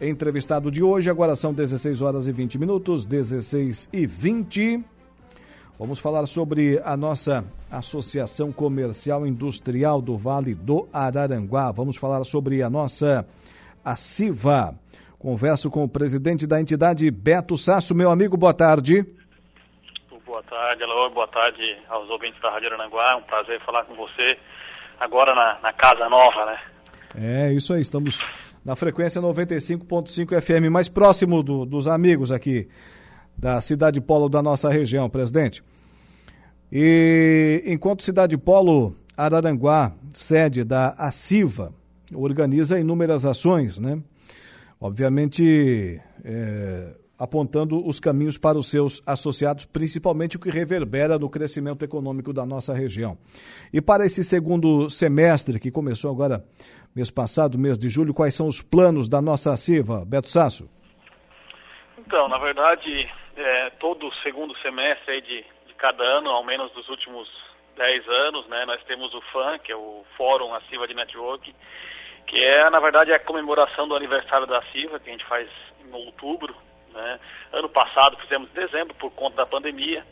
entrevistado de hoje. Agora são 16 horas e 20 minutos, 16 e 20. Vamos falar sobre a nossa Associação Comercial Industrial do Vale do Araranguá. Vamos falar sobre a nossa ACIVA. Converso com o presidente da entidade, Beto Sasso. Meu amigo, boa tarde. Boa tarde, alô, boa tarde aos ouvintes da Rádio Arananguá. É um prazer falar com você agora na, na Casa Nova, né? É, isso aí. Estamos na frequência 95.5 FM, mais próximo do, dos amigos aqui da Cidade Polo da nossa região, presidente. E enquanto Cidade Polo Araranguá, sede da ACIVA, organiza inúmeras ações, né? Obviamente, é, apontando os caminhos para os seus associados, principalmente o que reverbera no crescimento econômico da nossa região. E para esse segundo semestre, que começou agora mês passado, mês de julho, quais são os planos da nossa CIVA, Beto Sasso? Então, na verdade, é, todo segundo semestre de, de cada ano, ao menos dos últimos 10 anos, né, nós temos o FAN, que é o Fórum Aciva de Network, que é, na verdade, a comemoração do aniversário da CIVA, que a gente faz em outubro, né? Ano passado fizemos em dezembro por conta da pandemia,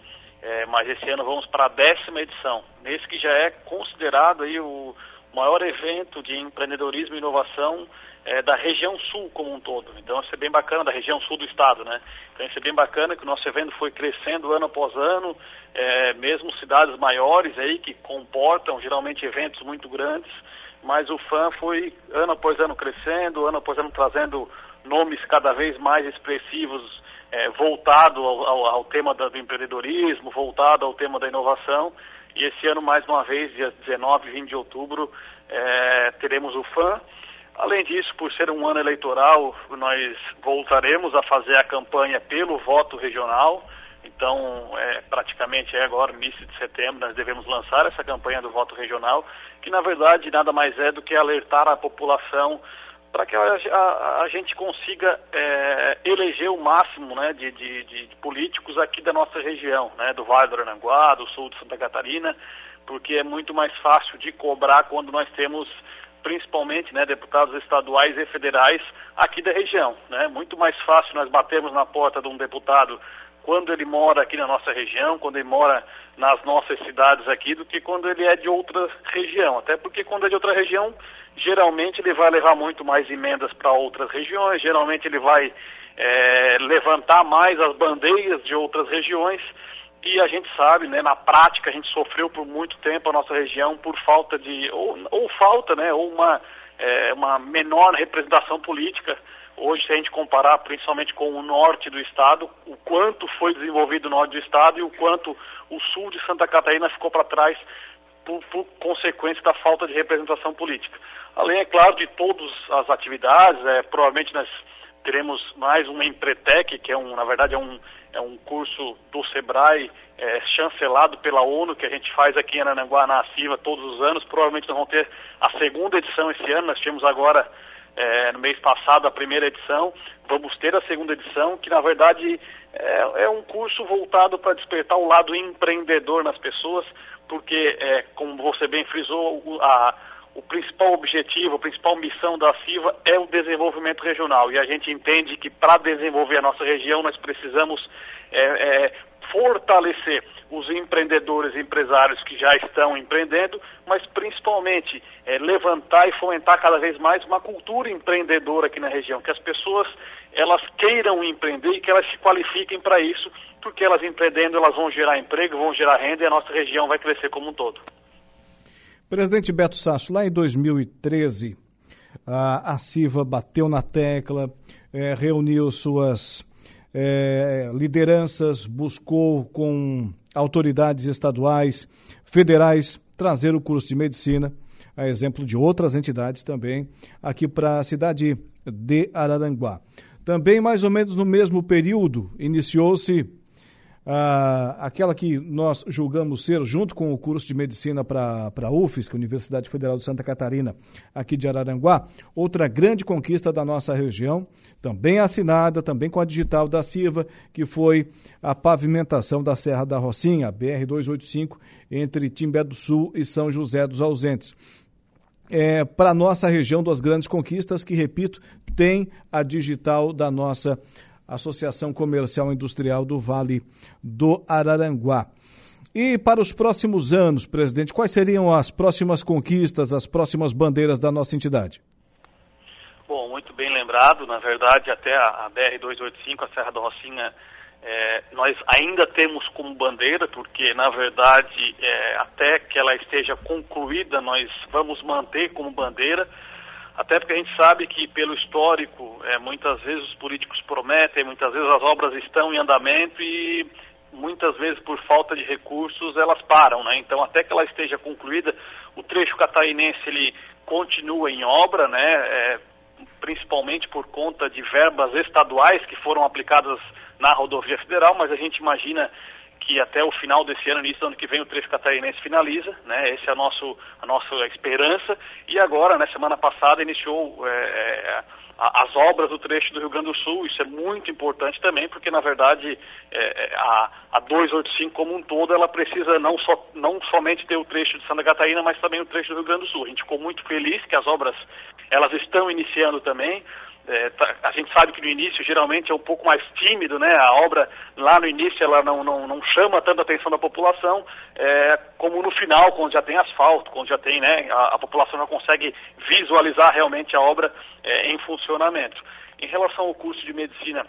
é, mas esse ano vamos para a décima edição. Nesse que já é considerado aí o maior evento de empreendedorismo e inovação é, da região sul como um todo. Então isso é bem bacana, da região sul do estado, né? Então isso é bem bacana que o nosso evento foi crescendo ano após ano, é, mesmo cidades maiores aí que comportam geralmente eventos muito grandes, mas o FAM foi ano após ano crescendo, ano após ano trazendo nomes cada vez mais expressivos é, voltado ao, ao, ao tema do empreendedorismo, voltado ao tema da inovação. E esse ano, mais uma vez, dia 19 e 20 de outubro, é, teremos o FAM. Além disso, por ser um ano eleitoral, nós voltaremos a fazer a campanha pelo voto regional. Então, é, praticamente é agora, início de setembro, nós devemos lançar essa campanha do voto regional, que na verdade nada mais é do que alertar a população para que a, a, a, gente consiga é, eleger o máximo né, de, de, de, políticos aqui da nossa região, né, do Vale do Aranguá, do sul de Santa Catarina, porque é muito mais fácil de cobrar quando nós temos principalmente né, deputados estaduais e federais aqui da região. Né? Muito mais fácil nós batermos na porta de um deputado quando ele mora aqui na nossa região, quando ele mora nas nossas cidades aqui, do que quando ele é de outra região. Até porque quando é de outra região, geralmente ele vai levar muito mais emendas para outras regiões, geralmente ele vai é, levantar mais as bandeiras de outras regiões e a gente sabe, né, na prática a gente sofreu por muito tempo a nossa região por falta de, ou, ou falta, né, ou uma, é, uma menor representação política. Hoje, se a gente comparar principalmente com o norte do estado, o quanto foi desenvolvido o norte do estado e o quanto o sul de Santa Catarina ficou para trás por, por, consequência da falta de representação política. Além, é claro, de todas as atividades, é, provavelmente nós teremos mais uma Empretec, que é um, na verdade é um, é um curso do SEBRAE é, chancelado pela ONU, que a gente faz aqui em Ananguá, na ACIVA, todos os anos. Provavelmente nós vamos ter a segunda edição esse ano, nós tivemos agora, é, no mês passado, a primeira edição. Vamos ter a segunda edição, que na verdade é, é um curso voltado para despertar o lado empreendedor nas pessoas, porque, é, como você bem frisou, a, o principal objetivo, a principal missão da CIVA é o desenvolvimento regional. E a gente entende que para desenvolver a nossa região nós precisamos é, é, fortalecer os empreendedores e empresários que já estão empreendendo, mas principalmente é, levantar e fomentar cada vez mais uma cultura empreendedora aqui na região, que as pessoas elas queiram empreender e que elas se qualifiquem para isso, porque elas empreendendo elas vão gerar emprego, vão gerar renda e a nossa região vai crescer como um todo. Presidente Beto Sasso, lá em 2013, a, a CIVA bateu na tecla, é, reuniu suas é, lideranças, buscou com autoridades estaduais, federais, trazer o curso de medicina, a exemplo de outras entidades também, aqui para a cidade de Araranguá. Também, mais ou menos no mesmo período, iniciou-se ah, aquela que nós julgamos ser, junto com o curso de medicina para a a Universidade Federal de Santa Catarina, aqui de Araranguá, outra grande conquista da nossa região, também assinada, também com a digital da Silva, que foi a pavimentação da Serra da Rocinha, BR-285, entre Timbé do Sul e São José dos Ausentes. é, para a nossa região das grandes conquistas, que, repito, tem a digital da nossa Associação Comercial Industrial do Vale do Araranguá. E para os próximos anos, presidente, quais seriam as próximas conquistas, as próximas bandeiras da nossa entidade? Bom, muito bem lembrado. Na verdade, até a BR-285, a Serra da Rocinha, é, nós ainda temos como bandeira, porque na verdade, é, até que ela esteja concluída, nós vamos manter como bandeira, até porque a gente sabe que pelo histórico, é, muitas vezes os políticos prometem, muitas vezes as obras estão em andamento e muitas vezes por falta de recursos elas param, né? Então até que ela esteja concluída, o trecho catarinense ele continua em obra, né? É, principalmente por conta de verbas estaduais que foram aplicadas na rodovia federal, mas a gente imagina que até o final desse ano, início do ano que vem, o trecho catarinense finaliza, né? Essa é a, nosso, a nossa esperança. E agora, na semana passada, iniciou é, é as obras do trecho do Rio Grande do Sul. Isso é muito importante também, porque, na verdade, é, é a, a 285 como um todo, ela precisa não, só, não somente ter o trecho de Santa Catarina, mas também o trecho do Rio Grande do Sul. A gente ficou muito feliz que as obras, elas estão iniciando também. É, tá, a gente sabe que no início geralmente é um pouco mais tímido, né? A obra lá no início ela não, não, não chama tanta atenção da população, é, como no final, quando já tem asfalto, quando já tem, né? A, a população já consegue visualizar realmente a obra é, em funcionamento. Em relação ao curso de medicina,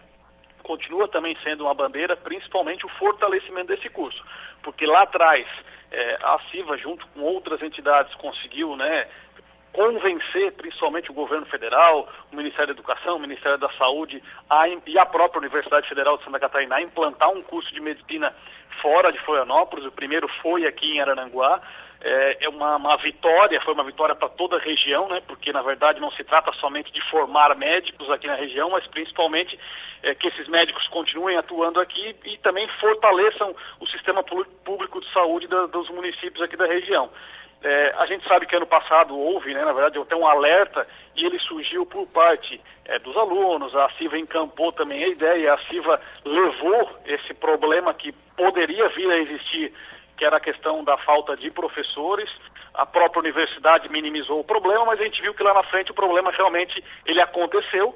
continua também sendo uma bandeira, principalmente o fortalecimento desse curso, porque lá atrás é, a CIVA, junto com outras entidades, conseguiu né, convencer principalmente o governo federal, o Ministério da Educação, o Ministério da Saúde a, e a própria Universidade Federal de Santa Catarina a implantar um curso de medicina fora de Florianópolis. O primeiro foi aqui em Araranguá. É, é uma, uma vitória, foi uma vitória para toda a região, né? Porque na verdade não se trata somente de formar médicos aqui na região, mas principalmente é, que esses médicos continuem atuando aqui e também fortaleçam o sistema público de saúde da, dos municípios aqui da região. É, a gente sabe que ano passado houve, né, na verdade, até um alerta e ele surgiu por parte é, dos alunos, a CIVA encampou também a ideia, a CIVA levou esse problema que poderia vir a existir, que era a questão da falta de professores, a própria universidade minimizou o problema, mas a gente viu que lá na frente o problema realmente ele aconteceu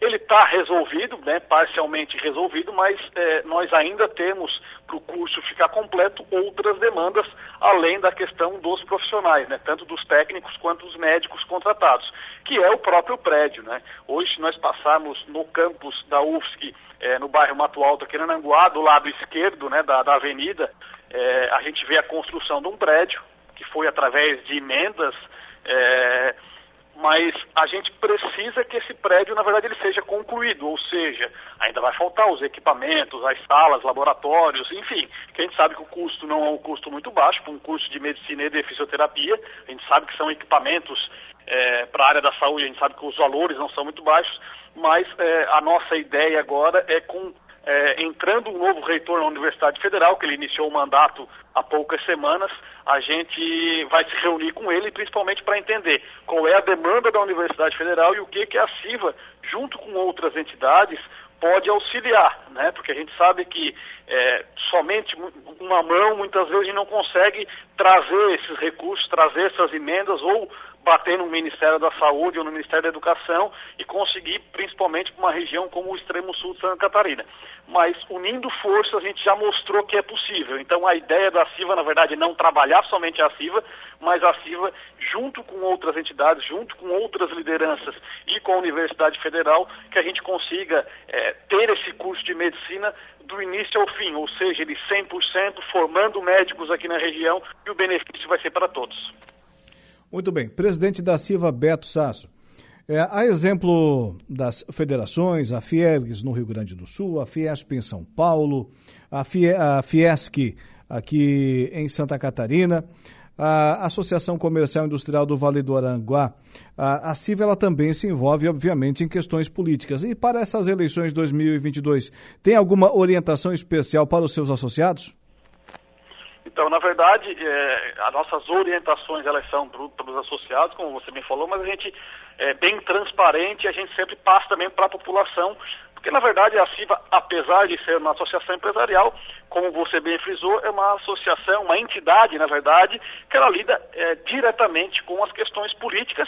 ele está resolvido, né, parcialmente resolvido, mas é, nós ainda temos, para o curso ficar completo, outras demandas, além da questão dos profissionais, né, tanto dos técnicos quanto dos médicos contratados, que é o próprio prédio. Né. Hoje, se nós passarmos no campus da UFSC, é, no bairro Mato Alto, aqui do lado esquerdo né, da, da avenida, é, a gente vê a construção de um prédio, que foi através de emendas é, mas a gente precisa que esse prédio, na verdade, ele seja concluído, ou seja, ainda vai faltar os equipamentos, as salas, laboratórios, enfim, que a gente sabe que o custo não é um custo muito baixo, para um curso de medicina e de fisioterapia, a gente sabe que são equipamentos é, para a área da saúde, a gente sabe que os valores não são muito baixos, mas é, a nossa ideia agora é com é, entrando um novo reitor na Universidade Federal, que ele iniciou o mandato há poucas semanas, a gente vai se reunir com ele, principalmente para entender qual é a demanda da Universidade Federal e o que, que a CIVA, junto com outras entidades, pode auxiliar, né? Porque a gente sabe que é, somente uma mão muitas vezes não consegue trazer esses recursos, trazer essas emendas ou bater no Ministério da Saúde ou no Ministério da Educação e conseguir, principalmente para uma região como o extremo sul de Santa Catarina. Mas unindo forças a gente já mostrou que é possível. Então a ideia da CIVA, na verdade, é não trabalhar somente a CIVA, mas a CIVA, junto com outras entidades, junto com outras lideranças e com a Universidade Federal, que a gente consiga é, ter esse curso de medicina do início ao fim, ou seja, ele 100% formando médicos aqui na região e o benefício vai ser para todos. Muito bem. Presidente da CIVA, Beto Sasso. É, a exemplo das federações, a Fiergs no Rio Grande do Sul, a Fiesp em São Paulo, a, Fie, a Fiesc aqui em Santa Catarina, a Associação Comercial Industrial do Vale do Aranguá, a, a CIVA ela também se envolve, obviamente, em questões políticas. E para essas eleições de 2022, tem alguma orientação especial para os seus associados? Então, na verdade, é, as nossas orientações elas são para os associados, como você me falou, mas a gente é bem transparente e a gente sempre passa também para a população, Porque, na verdade, a CIVA, apesar de ser uma associação empresarial, como você bem frisou, é uma associação, uma entidade, na verdade, que ela lida é, diretamente com as questões políticas,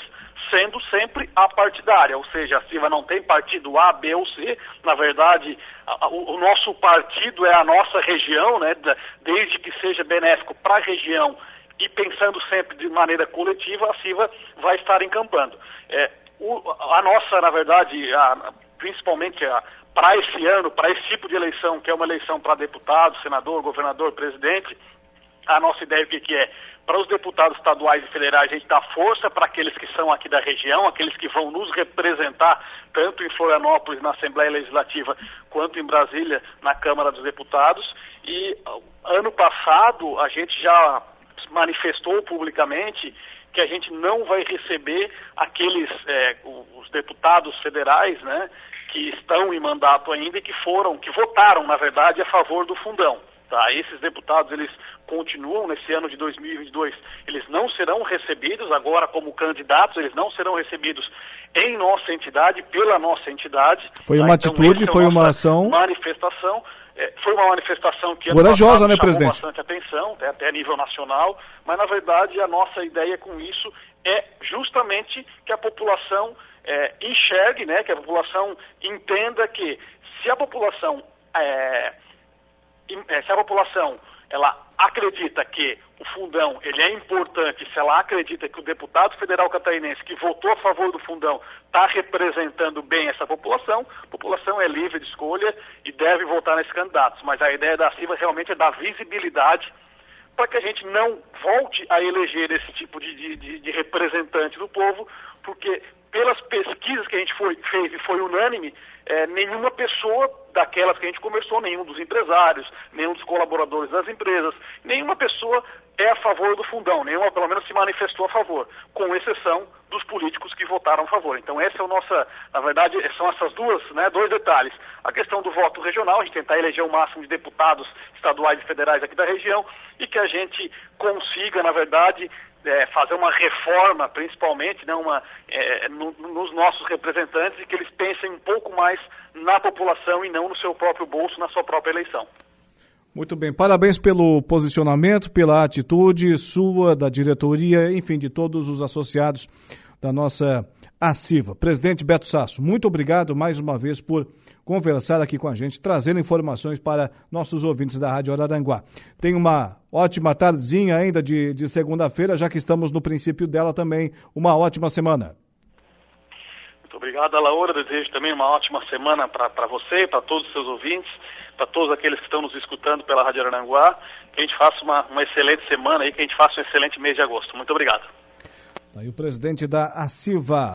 sendo sempre apartidária, ou seja, a CIVA não tem partido A, B ou C, na verdade, a, o, o, nosso partido é a nossa região, né, desde que seja benéfico para a região e pensando sempre de maneira coletiva, a CIVA vai estar encampando. É, o, a nossa, na verdade, a, principalmente para esse ano, para esse tipo de eleição, que é uma eleição para deputado, senador, governador, presidente, a nossa ideia o que, que é? Para os deputados estaduais e federais, a gente dá força para aqueles que são aqui da região, aqueles que vão nos representar, tanto em Florianópolis, na Assembleia Legislativa, quanto em Brasília, na Câmara dos Deputados. E ano passado, a gente já manifestou publicamente que a gente não vai receber aqueles, é, os deputados federais, né, que estão em mandato ainda e que foram, que votaram, na verdade, a favor do fundão. Tá? Esses deputados, eles continuam nesse ano de 2022, eles não serão recebidos agora como candidatos, eles não serão recebidos em nossa entidade, pela nossa entidade. Foi uma tá? atitude, então, foi uma ação. Manifestação. É, foi uma manifestação que corajosa, né, presidente? bastante atenção, até, até a nível nacional, mas na verdade a nossa ideia com isso é justamente que a população é, enxergue, né, que a população entenda que se a população é, é, se a população ela acredita que o fundão ele é importante, se ela acredita que o deputado federal catarinense que votou a favor do fundão está representando bem essa população, a população é livre de escolha e deve votar nesses candidatos. Mas a ideia da CIVA realmente é dar visibilidade para que a gente não volte a eleger esse tipo de, de, de representante do povo, porque pelas pesquisas que a gente foi, fez e foi unânime, é, nenhuma pessoa daquelas que a gente conversou, nenhum dos empresários, nenhum dos colaboradores das empresas, nenhuma pessoa é a favor do fundão, nenhuma pelo menos se manifestou a favor, com exceção dos políticos que votaram a favor. Então essa é a nossa, na verdade, são essas duas, né, dois detalhes. A questão do voto regional, a gente tentar eleger o máximo de deputados estaduais e federais aqui da região e que a gente consiga, na verdade, é, fazer uma reforma, principalmente, né, uma, é, no, nos nossos representantes, e que eles pensem um pouco mais na população e não no seu próprio bolso, na sua própria eleição. Muito bem, parabéns pelo posicionamento, pela atitude sua, da diretoria, enfim, de todos os associados da nossa ACIVA. Presidente Beto Sasso, muito obrigado mais uma vez por conversar aqui com a gente, trazendo informações para nossos ouvintes da Rádio Araranguá. Tenha uma ótima tardezinha ainda de, de segunda-feira, já que estamos no princípio dela também. Uma ótima semana. Muito obrigado, Laura. Desejo também uma ótima semana para você, para todos os seus ouvintes, para todos aqueles que estão nos escutando pela Rádio Araranguá. Que a gente faça uma, uma excelente semana e que a gente faça um excelente mês de agosto. Muito obrigado. Tá aí o presidente da ACIVA.